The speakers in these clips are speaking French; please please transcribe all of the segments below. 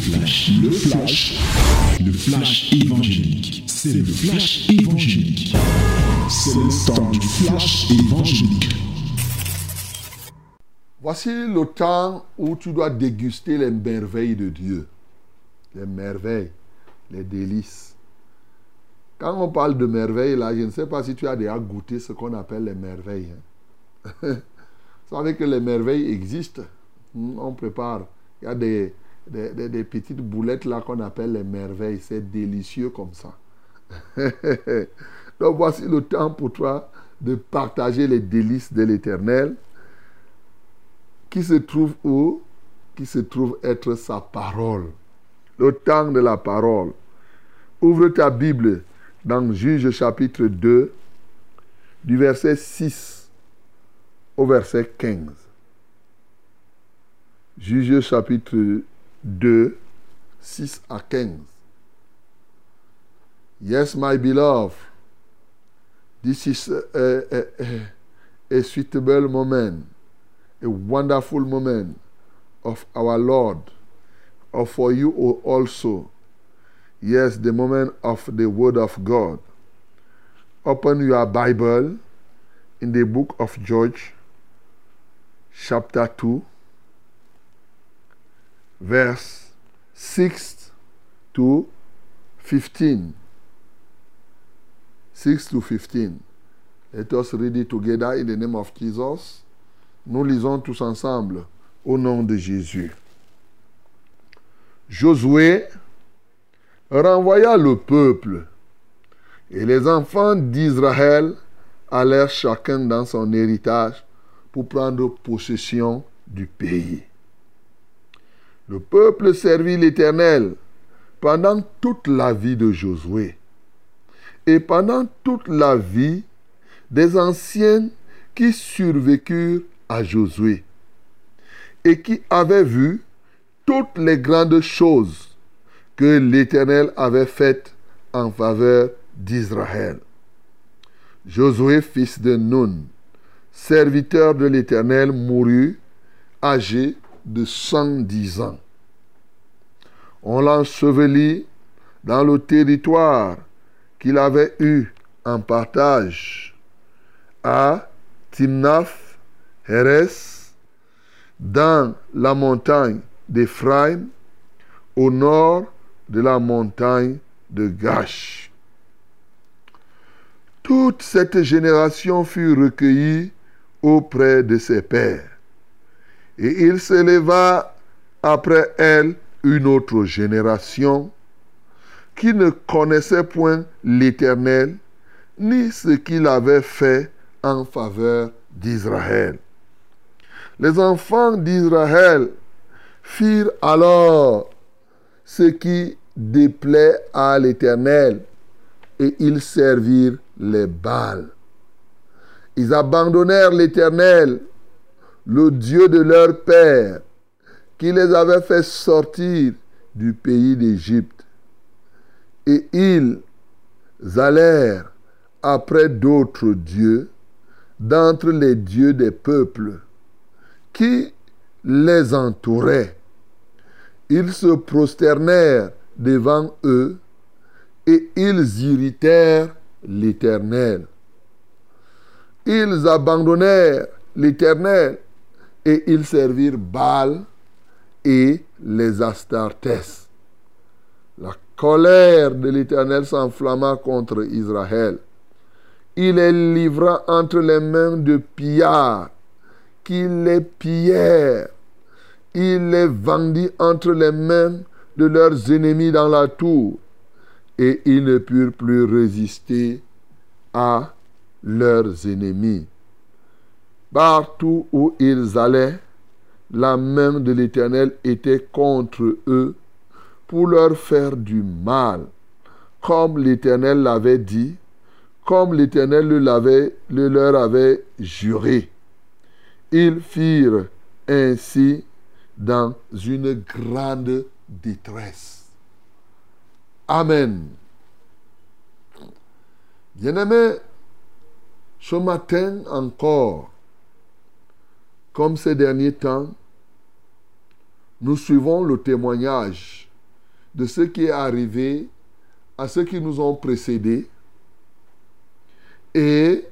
flash, le flash, le flash évangélique. C'est le flash évangélique. C'est le temps du flash évangélique. Voici le temps où tu dois déguster les merveilles de Dieu. Les merveilles, les délices. Quand on parle de merveilles, là, je ne sais pas si tu as déjà goûté ce qu'on appelle les merveilles. hein. Vous savez que les merveilles existent. Hmm, On prépare. Il y a des, des, petites boulettes là qu'on appelle les merveilles. C'est délicieux comme ça. Donc voici le temps pour toi de partager les délices de l'éternel qui se trouve où? Qui se trouve être sa parole. Le temps de la parole. Ouvre ta Bible dans Juge chapitre 2, du verset 6 au verset 15. Juge chapitre 2, 6 à 15. Yes, my beloved, this is a, a, a, a suitable moment, a wonderful moment of our Lord, or for you also. Yes, the moment of the Word of God. Open your Bible in the book of George, chapter 2, verse 6 to 15. 6 to 15. Let us read it together in the name of Jesus. Nous lisons tous ensemble au nom de Jésus. Josué renvoya le peuple et les enfants d'Israël allèrent chacun dans son héritage pour prendre possession du pays. Le peuple servit l'Éternel pendant toute la vie de Josué et pendant toute la vie des anciens qui survécurent à Josué et qui avaient vu toutes les grandes choses que l'Éternel avait faites en faveur d'Israël. Josué, fils de Nun, serviteur de l'Éternel, mourut âgé de 110 ans. On l'ensevelit dans le territoire qu'il avait eu en partage à Timnath, Heres, dans la montagne d'Éphraïm, au nord de la montagne de Gash. Toute cette génération fut recueillie auprès de ses pères. Et il s'éleva après elle une autre génération qui ne connaissait point l'Éternel, ni ce qu'il avait fait en faveur d'Israël. Les enfants d'Israël firent alors ce qui déplaît à l'Éternel, et ils servirent les Baals. Ils abandonnèrent l'Éternel, le Dieu de leur père, qui les avait fait sortir du pays d'Égypte. Et ils allèrent après d'autres dieux d'entre les dieux des peuples qui les entouraient. Ils se prosternèrent devant eux et ils irritèrent l'Éternel. Ils abandonnèrent l'Éternel et ils servirent Baal et les Astartés. La colère de l'Éternel s'enflamma contre Israël. Il les livra entre les mains de pillards qui les pillèrent. Il les vendit entre les mains de leurs ennemis dans la tour et ils ne purent plus résister à leurs ennemis. Partout où ils allaient, la main de l'Éternel était contre eux pour leur faire du mal, comme l'Éternel l'avait dit, comme l'Éternel leur avait juré. Ils firent ainsi dans une grande détresse. Amen. Bien-aimés, ce matin encore, comme ces derniers temps, nous suivons le témoignage de ce qui est arrivé à ceux qui nous ont précédés et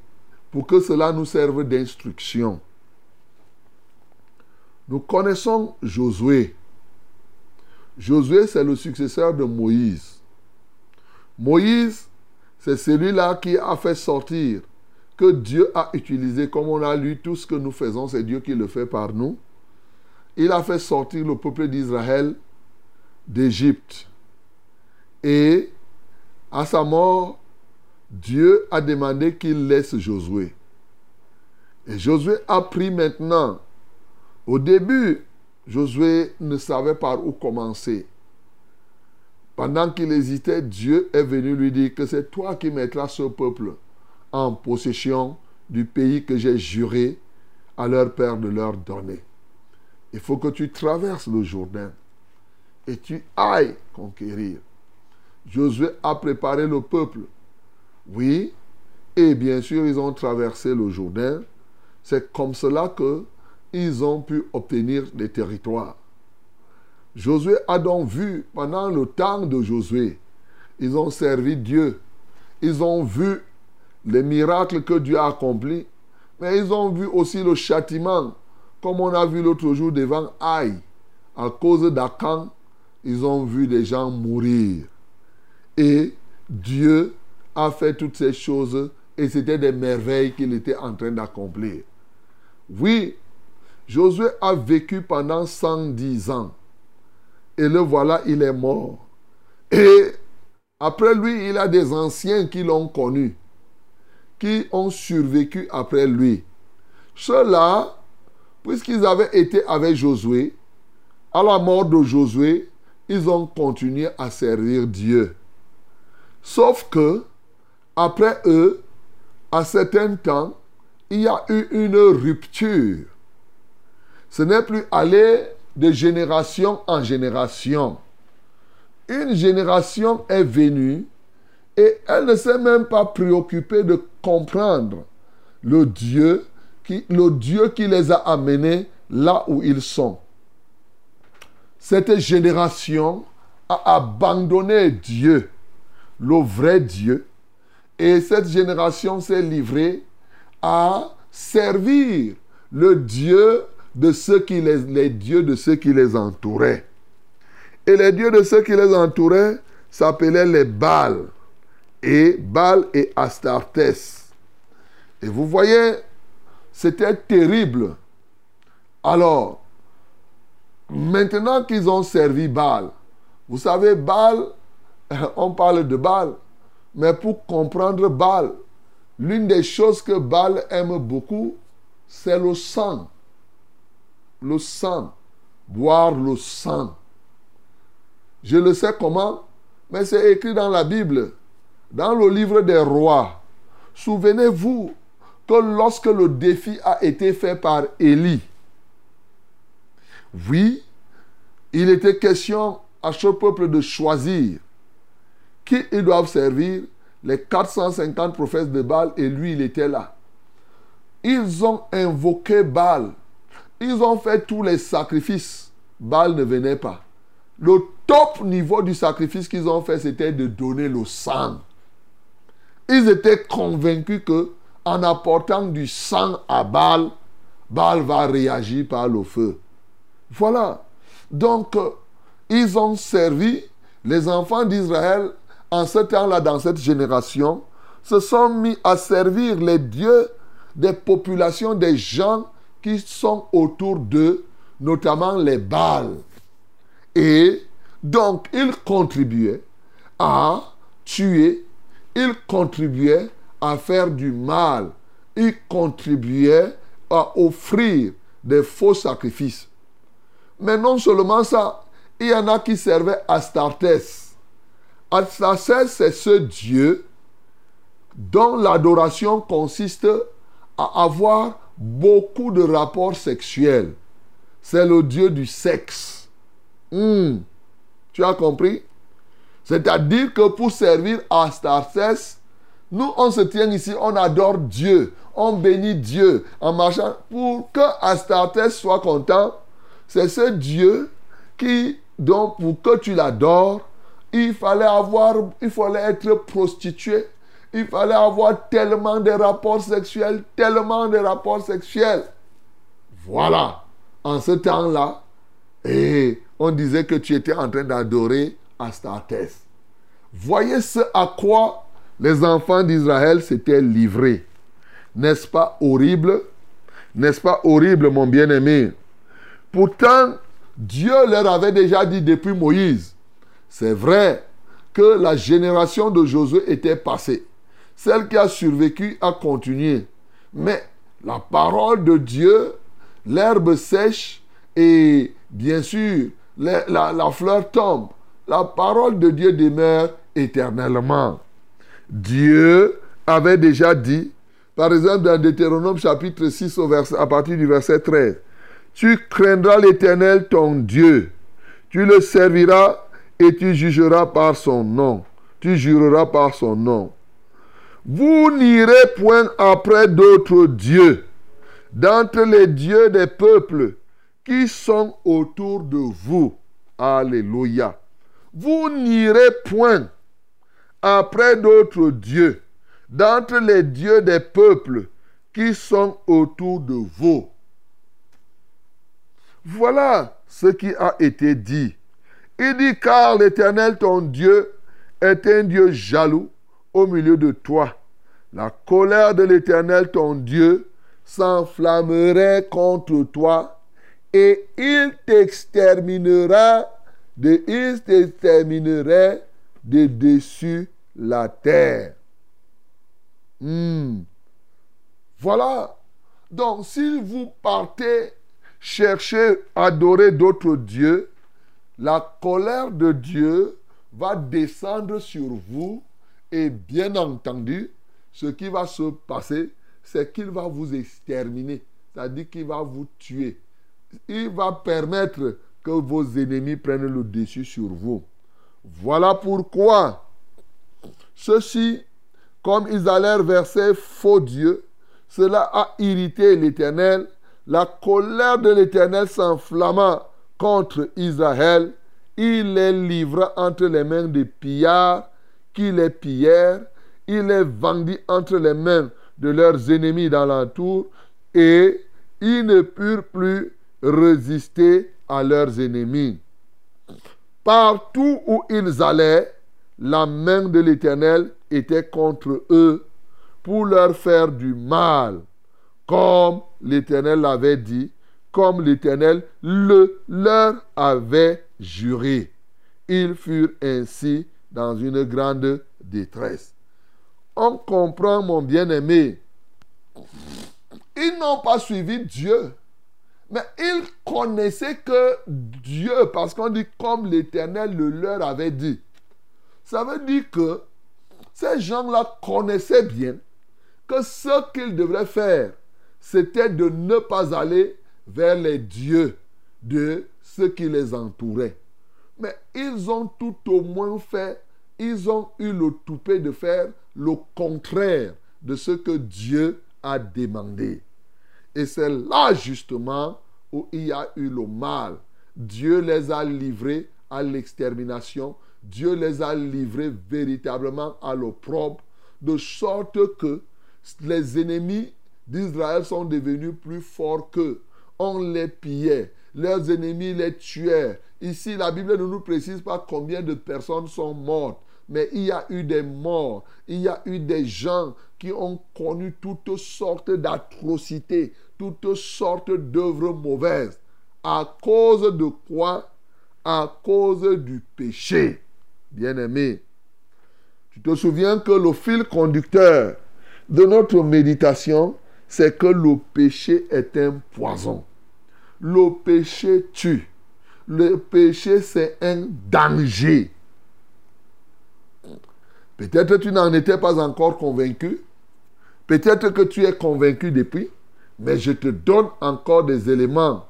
pour que cela nous serve d'instruction. Nous connaissons Josué. Josué, c'est le successeur de Moïse. Moïse, c'est celui-là qui a fait sortir, que Dieu a utilisé, comme on a lu, tout ce que nous faisons, c'est Dieu qui le fait par nous. Il a fait sortir le peuple d'Israël d'Égypte. Et à sa mort, Dieu a demandé qu'il laisse Josué. Et Josué a pris maintenant. Au début, Josué ne savait par où commencer. Pendant qu'il hésitait, Dieu est venu lui dire que c'est toi qui mettras ce peuple en possession du pays que j'ai juré à leur père de leur donner. Il faut que tu traverses le Jourdain et tu ailles conquérir. Josué a préparé le peuple. Oui, et bien sûr, ils ont traversé le Jourdain. C'est comme cela que ils ont pu obtenir des territoires. Josué a donc vu pendant le temps de Josué, ils ont servi Dieu. Ils ont vu les miracles que Dieu a accomplis, mais ils ont vu aussi le châtiment, comme on a vu l'autre jour devant Aïe. À cause d'Akan, ils ont vu des gens mourir. Et Dieu a fait toutes ces choses et c'était des merveilles qu'il était en train d'accomplir. Oui, Josué a vécu pendant 110 ans. Et le voilà, il est mort. Et après lui, il a des anciens qui l'ont connu, qui ont survécu après lui. Ceux-là, puisqu'ils avaient été avec Josué, à la mort de Josué, ils ont continué à servir Dieu. Sauf que, après eux, à certain temps, il y a eu une rupture. Ce n'est plus aller de génération en génération. Une génération est venue et elle ne s'est même pas préoccupée de comprendre le Dieu qui, les a amenés là où ils sont. Cette génération a abandonné Dieu, le vrai Dieu, et cette génération s'est livrée à servir le Dieu de ceux qui les, les dieux de ceux qui les entouraient. Et les dieux de ceux qui les entouraient s'appelaient les Baals. Et Baal et Astartes. Et vous voyez, c'était terrible. Alors, maintenant qu'ils ont servi Baal, vous savez, Baal, on parle de Baal, mais pour comprendre Baal, l'une des choses que Baal aime beaucoup, c'est le sang le sang, boire le sang. Je le sais comment, mais c'est écrit dans la Bible, dans le livre des rois. Souvenez-vous que lorsque le défi a été fait par Élie, oui, il était question à ce peuple de choisir qui ils doivent servir, les 450 prophètes de Baal, et lui, il était là. Ils ont invoqué Baal ils ont fait tous les sacrifices. Baal ne venait pas. Le top niveau du sacrifice qu'ils ont fait, c'était de donner le sang. Ils étaient convaincus que en apportant du sang à Baal, Baal va réagir par le feu. Voilà. Donc, euh, ils ont servi les enfants d'Israël en ce temps-là, dans cette génération, se sont mis à servir les dieux des populations, des gens qui sont autour d'eux, notamment les balles. Et donc, ils contribuaient à tuer, ils contribuaient à faire du mal, ils contribuaient à offrir des faux sacrifices. Mais non seulement ça, il y en a qui servaient Astartes. Astartes, c'est ce Dieu dont l'adoration consiste à avoir beaucoup de rapports sexuels. C'est le Dieu du sexe. Hmm. Tu as compris? C'est-à-dire que pour servir à Astartes, nous, on se tient ici, on adore Dieu, on bénit Dieu en marchant. Pour que Astartes soit content, c'est ce Dieu qui, donc, pour que tu l'adores, il fallait avoir, il fallait être prostitué. Il fallait avoir tellement de rapports sexuels, tellement de rapports sexuels. Voilà. En ce temps-là, et on disait que tu étais en train d'adorer Astartes. Voyez ce à quoi les enfants d'Israël s'étaient livrés. N'est-ce pas horrible? N'est-ce pas horrible, mon bien-aimé? Pourtant, Dieu leur avait déjà dit depuis Moïse, c'est vrai que la génération de Josué était passée. Celle qui a survécu a continué. Mais la parole de Dieu, l'herbe sèche et bien sûr la, la fleur tombe. La parole de Dieu demeure éternellement. Dieu avait déjà dit, par exemple dans Deutéronome chapitre 6 au à partir du verset 13, Tu craindras l'Éternel ton Dieu, tu le serviras et tu jugeras par son nom. Tu jureras par son nom. Vous n'irez point après d'autres dieux, d'entre les dieux des peuples qui sont autour de vous. Alléluia. Vous n'irez point après d'autres dieux, d'entre les dieux des peuples qui sont autour de vous. Voilà ce qui a été dit. Il dit, car l'Éternel, ton Dieu, est un Dieu jaloux au milieu de toi. La colère de l'Éternel, ton Dieu, s'enflammerait contre toi et il t'exterminera de, il t'exterminerait de dessus la terre. Hmm. Voilà. Donc, si vous partez chercher, adorer d'autres dieux, la colère de Dieu va descendre sur vous et bien entendu, ce qui va se passer, c'est qu'il va vous exterminer, c'est-à-dire qu'il va vous tuer. Il va permettre que vos ennemis prennent le dessus sur vous. Voilà pourquoi ceux-ci, comme ils allèrent vers faux dieux, cela a irrité l'Éternel. La colère de l'Éternel s'enflamma contre Israël. Il les livra entre les mains des pillards qui les pillèrent. Il les vendit entre les mains de leurs ennemis dans l'entour et ils ne purent plus résister à leurs ennemis. Partout où ils allaient, la main de l'Éternel était contre eux pour leur faire du mal, comme l'Éternel l'avait dit, comme l'Éternel le leur avait juré. Ils furent ainsi dans une grande détresse. On comprend, mon bien-aimé, ils n'ont pas suivi Dieu. Mais ils connaissaient que Dieu, parce qu'on dit comme l'Éternel le leur avait dit. Ça veut dire que ces gens-là connaissaient bien que ce qu'ils devraient faire, c'était de ne pas aller vers les dieux de ceux qui les entouraient. Mais ils ont tout au moins fait, ils ont eu le toupet de faire le contraire de ce que Dieu a demandé. Et c'est là justement où il y a eu le mal. Dieu les a livrés à l'extermination. Dieu les a livrés véritablement à l'opprobre, de sorte que les ennemis d'Israël sont devenus plus forts qu'eux. On les pillait. Leurs ennemis les tuaient. Ici, la Bible ne nous précise pas combien de personnes sont mortes. Mais il y a eu des morts. Il y a eu des gens qui ont connu toutes sortes d'atrocités, toutes sortes d'œuvres mauvaises. À cause de quoi? À cause du péché. Bien-aimé, tu te souviens que le fil conducteur de notre méditation, c'est que le péché est un poison. Le péché tue. Le péché, c'est un danger. Peut-être tu n'en étais pas encore convaincu. Peut-être que tu es convaincu depuis. Mais je te donne encore des éléments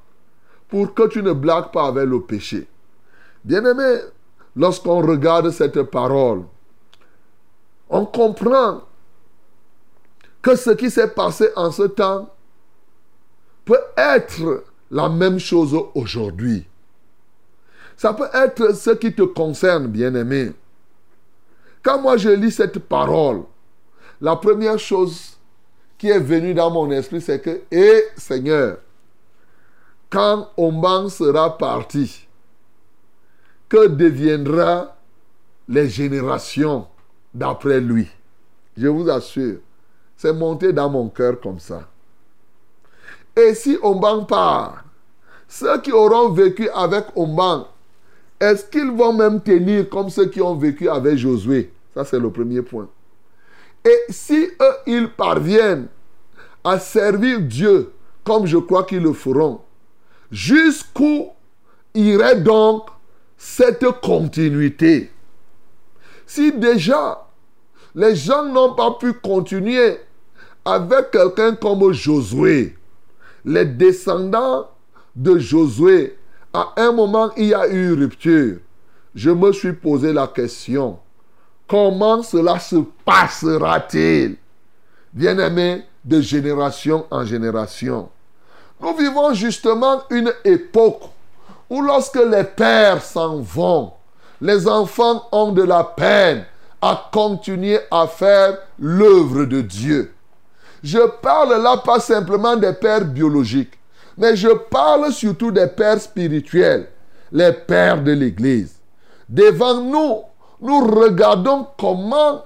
pour que tu ne blagues pas avec le péché. Bien-aimé, lorsqu'on regarde cette parole, on comprend que ce qui s'est passé en ce temps peut être la même chose aujourd'hui. Ça peut être ce qui te concerne, bien-aimé. Quand moi je lis cette parole, la première chose qui est venue dans mon esprit, c'est que, hé Seigneur, quand Oman sera parti, que deviendra les générations d'après lui Je vous assure, c'est monté dans mon cœur comme ça. Et si Omban part, ceux qui auront vécu avec Omban, est-ce qu'ils vont même tenir comme ceux qui ont vécu avec Josué? Ça, c'est le premier point. Et si eux, ils parviennent à servir Dieu, comme je crois qu'ils le feront, jusqu'où irait donc cette continuité? Si déjà les gens n'ont pas pu continuer avec quelqu'un comme Josué, les descendants de Josué, à un moment, il y a eu rupture. Je me suis posé la question, comment cela se passera-t-il? Bien-aimé, de génération en génération. Nous vivons justement une époque où lorsque les pères s'en vont, les enfants ont de la peine à continuer à faire l'œuvre de Dieu. Je parle là pas simplement des pères biologiques, mais je parle surtout des pères spirituels, les pères de l'Église. Devant nous, nous regardons comment,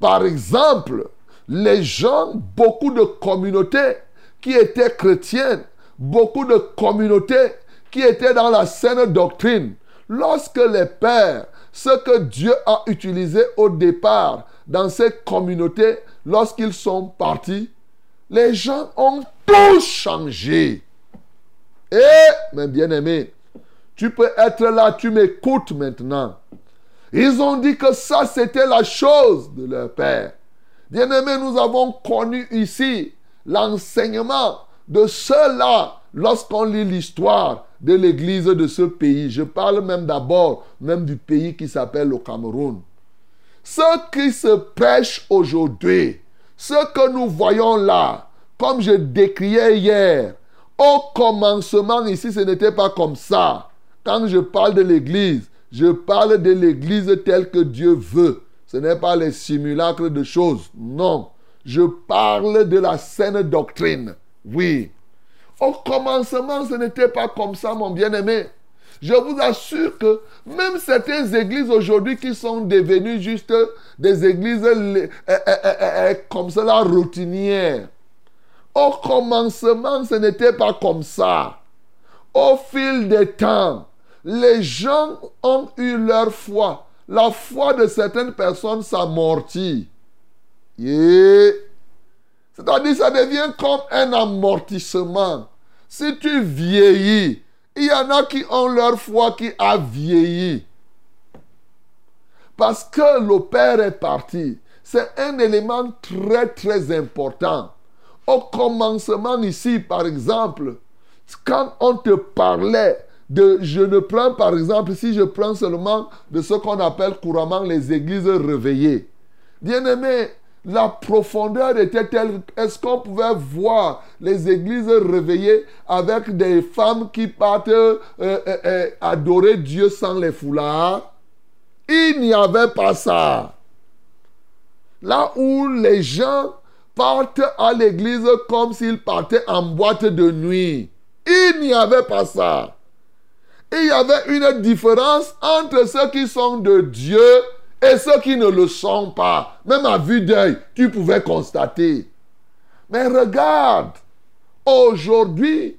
par exemple, les gens, beaucoup de communautés qui étaient chrétiennes, beaucoup de communautés qui étaient dans la saine doctrine, lorsque les pères, ce que Dieu a utilisé au départ dans ces communautés, lorsqu'ils sont partis, les gens ont tout changé. Et, mes bien-aimés, tu peux être là, tu m'écoutes maintenant. Ils ont dit que ça, c'était la chose de leur Père. Bien-aimés, nous avons connu ici l'enseignement de cela lorsqu'on lit l'histoire de l'église de ce pays. Je parle même d'abord même du pays qui s'appelle le Cameroun. Ce qui se prêche aujourd'hui, ce que nous voyons là, comme je décriais hier, au commencement ici, ce n'était pas comme ça. Quand je parle de l'Église, je parle de l'Église telle que Dieu veut. Ce n'est pas les simulacres de choses. Non. Je parle de la saine doctrine. Oui. Au commencement, ce n'était pas comme ça, mon bien-aimé. Je vous assure que même certaines églises aujourd'hui qui sont devenues juste des églises euh, euh, euh, comme cela routinières. Au commencement, ce n'était pas comme ça. Au fil des temps, les gens ont eu leur foi. La foi de certaines personnes s'amortit. C'est-à-dire, ça devient comme un amortissement. Si tu vieillis, il y en a qui ont leur foi qui a vieilli. Parce que le Père est parti. C'est un élément très très important. Au commencement ici, par exemple, quand on te parlait je ne prends par exemple, si je prends seulement de ce qu'on appelle couramment les églises réveillées. Bien aimé, la profondeur était telle. Est-ce qu'on pouvait voir les églises réveillées avec des femmes qui partent euh, euh, euh, adorer Dieu sans les foulards? Il n'y avait pas ça. Là où les gens partent à l'église comme s'ils partaient en boîte de nuit. Il n'y avait pas ça. Il y avait une différence entre ceux qui sont de Dieu et ceux qui ne le sont pas, même à vue d'œil, tu pouvais constater. Mais regarde, aujourd'hui,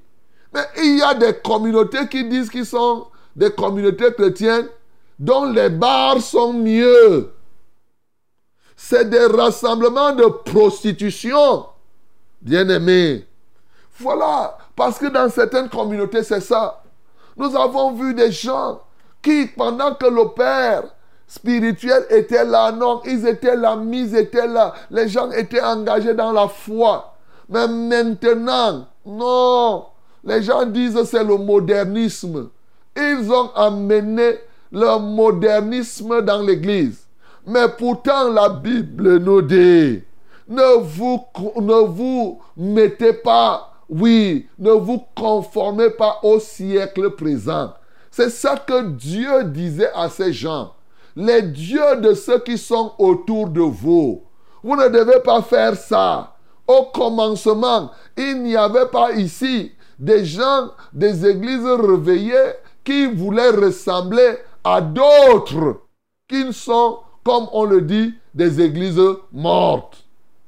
il y a des communautés qui disent qu'ils sont des communautés chrétiennes dont les bars sont mieux. C'est des rassemblements de prostitution. Bien aimé. Voilà. Parce que dans certaines communautés, c'est ça. Nous avons vu des gens qui, pendant que le Père spirituels étaient là. Non, ils étaient là, mis étaient là. Les gens étaient engagés dans la foi. Mais maintenant, non. Les gens disent c'est le modernisme. Ils ont amené le modernisme dans l'église. Mais pourtant, la Bible nous dit, ne vous mettez pas, oui, ne vous conformez pas au siècle présent. C'est ça que Dieu disait à ces gens. Les dieux de ceux qui sont autour de vous. Vous ne devez pas faire ça. Au commencement, il n'y avait pas ici des gens des églises réveillées qui voulaient ressembler à d'autres qui sont, comme on le dit, des églises mortes.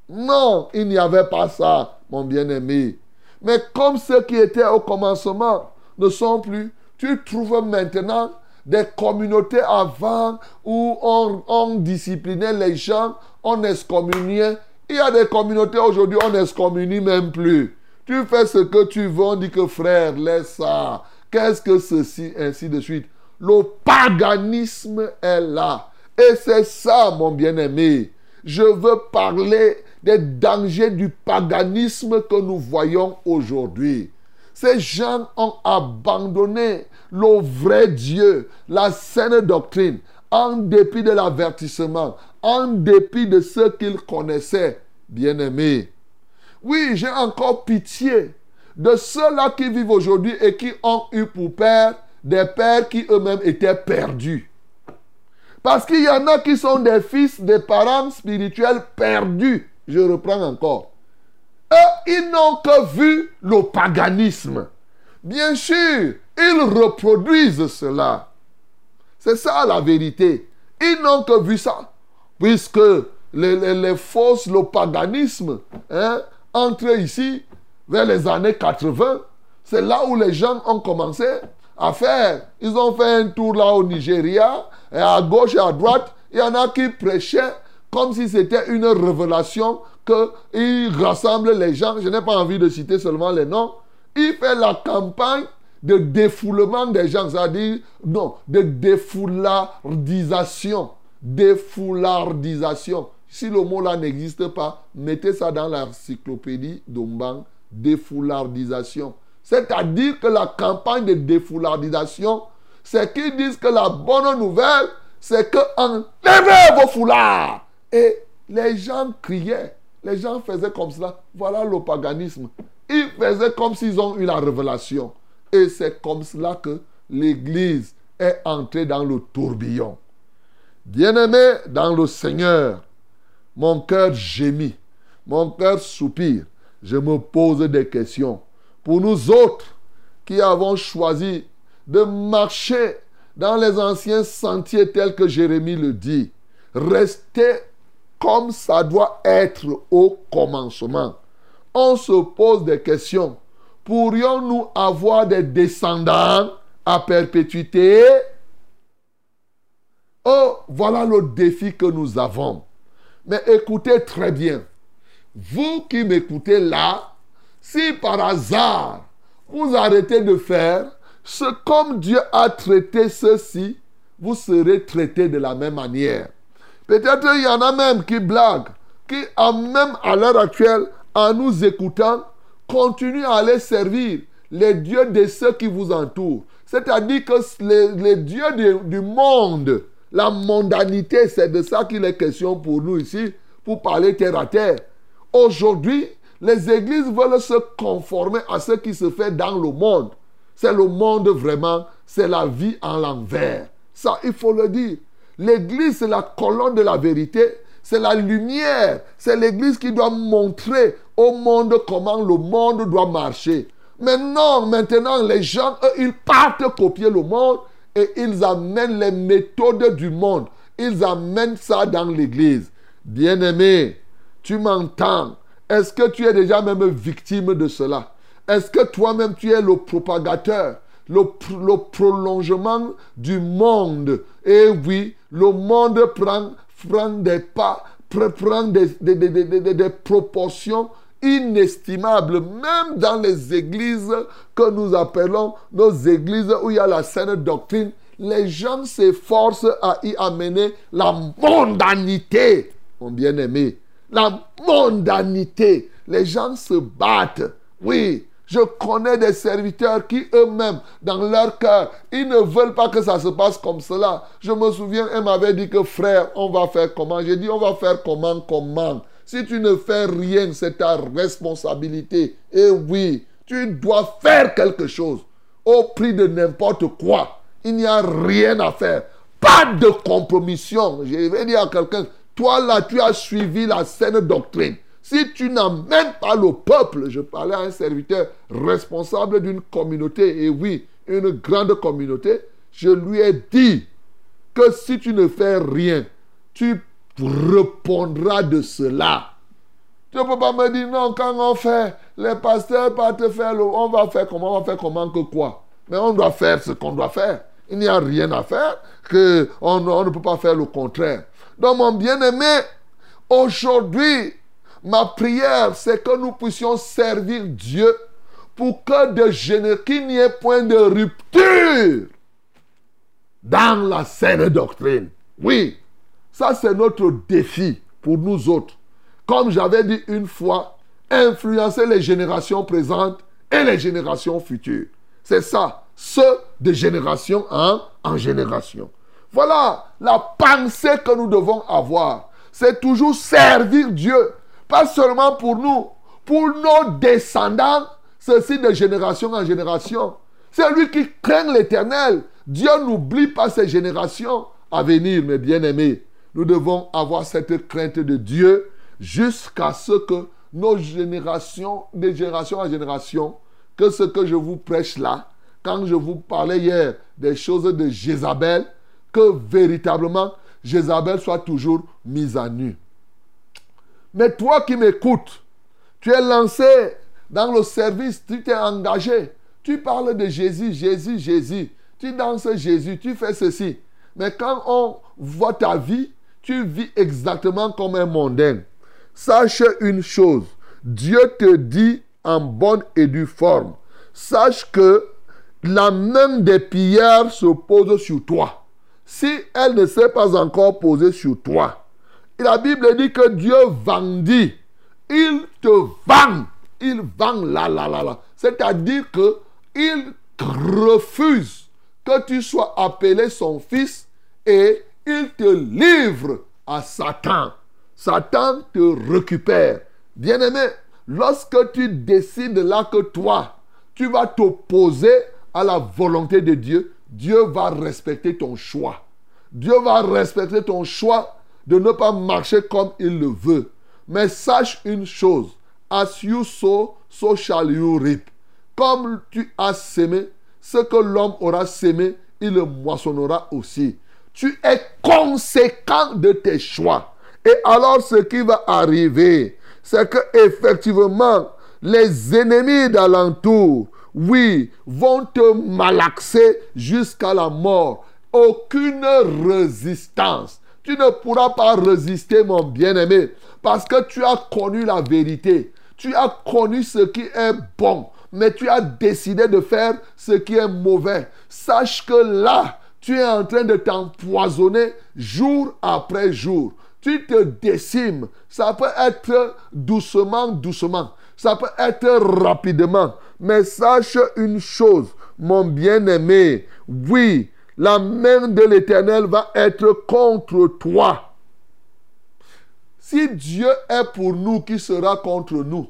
Non, il n'y avait pas ça, mon bien-aimé. Mais comme ceux qui étaient au commencement ne sont plus, tu trouves maintenant des communautés avant où on, on disciplinait les gens, on excommuniait. Il y a des communautés aujourd'hui, on n'excommunie même plus. Tu fais ce que tu veux, on dit que frère, laisse ça. Qu'est-ce que ceci, ainsi de suite? Le paganisme est là. Et c'est ça, mon bien-aimé. Je veux parler des dangers du paganisme que nous voyons aujourd'hui. Ces gens ont abandonné le vrai Dieu, la saine doctrine, en dépit de l'avertissement, en dépit de ce qu'ils connaissaient, bien-aimés. Oui, j'ai encore pitié de ceux-là qui vivent aujourd'hui et qui ont eu pour père des pères qui eux-mêmes étaient perdus. Parce qu'il y en a qui sont des fils des parents spirituels perdus. Je reprends encore. Eux, ils n'ont que vu le paganisme. Bien sûr, ils reproduisent cela. C'est ça la vérité. Ils n'ont que vu ça. Puisque les, les, fausses, le paganisme, hein, entre ici, vers les années 80, c'est là où les gens ont commencé à faire. Ils ont fait un tour là au Nigeria, et à gauche et à droite, il y en a qui prêchaient comme si c'était une révélation qu'ils rassemblent les gens. Je n'ai pas envie de citer seulement les noms. Il fait la campagne de défoulement des gens, c'est-à-dire, non, de défoulardisation. Défoulardisation. Si le mot là n'existe pas, mettez ça dans l'encyclopédie d'Ombang, défoulardisation. C'est-à-dire que la campagne de défoulardisation, c'est qu'ils disent que la bonne nouvelle, c'est que enlevez vos foulards. Et les gens criaient, les gens faisaient comme cela. Voilà le paganisme. Ils faisaient comme s'ils ont eu la révélation. Et c'est comme cela que l'Église est entrée dans le tourbillon. Bien-aimé dans le Seigneur, mon cœur gémit, mon cœur soupire. Je me pose des questions. Pour nous autres qui avons choisi de marcher dans les anciens sentiers tels que Jérémie le dit, rester comme ça doit être au commencement. On se pose des questions. Pourrions-nous avoir des descendants à perpétuité? Oh, voilà le défi que nous avons. Mais écoutez très bien. Vous qui m'écoutez là, si par hasard vous arrêtez de faire ce comme Dieu a traité ceci, vous serez traité de la même manière. Peut-être il y en a même qui blaguent, qui même à l'heure actuelle, en nous écoutant, continuent à aller servir les dieux de ceux qui vous entourent. C'est-à-dire que les, dieux du monde, la mondanité, c'est de ça qu'il est question pour nous ici, pour parler terre à terre. Aujourd'hui, les églises veulent se conformer à ce qui se fait dans le monde. C'est le monde vraiment, c'est la vie en l'envers. Ça, il faut le dire. L'église, c'est la colonne de la vérité, c'est la lumière. C'est l'église qui doit montrer au monde comment le monde doit marcher. Mais non, maintenant, les gens, eux, ils partent copier le monde et ils amènent les méthodes du monde. Ils amènent ça dans l'église. Bien-aimé, tu m'entends? Est-ce que tu es déjà même victime de cela? Est-ce que toi-même tu es le propagateur, le, le, prolongement du monde Et oui, le monde prend, prend des pas, prend des, des, des, des proportions inestimables, même dans les églises que nous appelons nos églises où il y a la saine doctrine, les gens s'efforcent à y amener la mondanité, mon bien-aimé. La mondanité. Les gens se battent. Oui, je connais des serviteurs qui eux-mêmes, dans leur cœur, ils ne veulent pas que ça se passe comme cela. Je me souviens, elle m'avait dit que frère, on va faire comment? J'ai dit, on va faire comment, comment? Si tu ne fais rien, c'est ta responsabilité. Et oui, tu dois faire quelque chose au prix de n'importe quoi. il n'y a rien à faire. Pas de compromission. Je vais dire à quelqu'un, toi là, tu as suivi la saine doctrine. Si tu n'amènes pas le peuple, je parlais à un serviteur responsable d'une communauté, et oui, une grande communauté, je lui ai dit que si tu ne fais rien, tu répondras de cela. Tu ne peux pas me dire non, quand on fait, les pasteurs te faire, on va faire comment, on va faire comment que quoi. Mais on doit faire ce qu'on doit faire. Il n'y a rien à faire, que on, on ne peut pas faire le contraire. Donc mon bien-aimé, aujourd'hui, ma prière, c'est que nous puissions servir Dieu pour que de qu'il n'y ait point de rupture dans la saine doctrine. Oui, ça c'est notre défi pour nous autres. Comme j'avais dit une fois, influencer les générations présentes et les générations futures. C'est ça, ce de génération en, en génération. Voilà la pensée que nous devons avoir. C'est toujours servir Dieu. Pas seulement pour nous, pour nos descendants, ceci de génération en génération. C'est lui qui craint l'éternel. Dieu n'oublie pas ses générations à venir, mes bien-aimés. Nous devons avoir cette crainte de Dieu jusqu'à ce que nos générations, de génération en génération, que ce que je vous prêche là, quand je vous parlais hier des choses de Jézabel, que véritablement Jézabel soit toujours mise à nu. Mais toi qui m'écoutes, tu es lancé dans le service, tu t'es engagé, tu parles de Jésus, Jésus, Jésus, tu danses Jésus, tu fais ceci. Mais quand on voit ta vie, tu vis exactement comme un mondain. Sache une chose, Dieu te dit en bonne et due forme, sache que la main des pillards se pose sur toi. Si elle ne s'est pas encore posée sur toi, la Bible dit que Dieu vendit. Il te vend. Il vend là, là, là, là. C'est-à-dire que il refuse que tu sois appelé son fils et il te livre à Satan. Satan te récupère. Bien-aimé, lorsque tu décides là que toi, tu vas t'opposer à la volonté de Dieu, Dieu va respecter ton choix. Dieu va respecter ton choix de ne pas marcher comme il le veut. Mais sache une chose, as you sow, so shall you reap. Comme tu as sémé, ce que l'homme aura sémé, il le moissonnera aussi. Tu es conséquent de tes choix. Et alors ce qui va arriver, c'est que effectivement, les ennemis d'alentour, oui, vont te malaxer jusqu'à la mort. Aucune résistance. Tu ne pourras pas résister, mon bien-aimé, parce que tu as connu la vérité. Tu as connu ce qui est bon, mais tu as décidé de faire ce qui est mauvais. Sache que là, tu es en train de t'empoisonner jour après jour. Tu te décimes. Ça peut être doucement, doucement. Ça peut être rapidement. Mais sache une chose, mon bien-aimé. Oui, la main de l'Éternel va être contre toi. Si Dieu est pour nous, qui sera contre nous?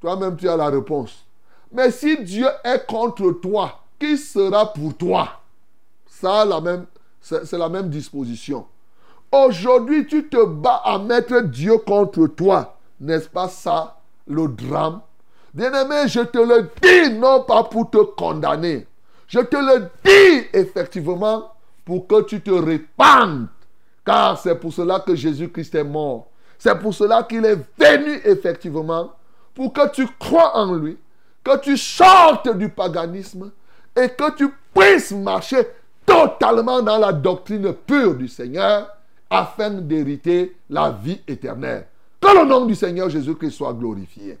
Toi-même, tu as la réponse. Mais si Dieu est contre toi, qui sera pour toi? Ça, c'est la même disposition. Aujourd'hui, tu te bats à mettre Dieu contre toi. N'est-ce pas ça le drame? Bien-aimé, je te le dis, non pas pour te condamner. Je te le dis effectivement pour que tu te répandes. Car c'est pour cela que Jésus-Christ est mort. C'est pour cela qu'il est venu effectivement. Pour que tu crois en lui. Que tu sortes du paganisme. Et que tu puisses marcher totalement dans la doctrine pure du Seigneur. Afin d'hériter la vie éternelle. Que le nom du Seigneur Jésus-Christ soit glorifié.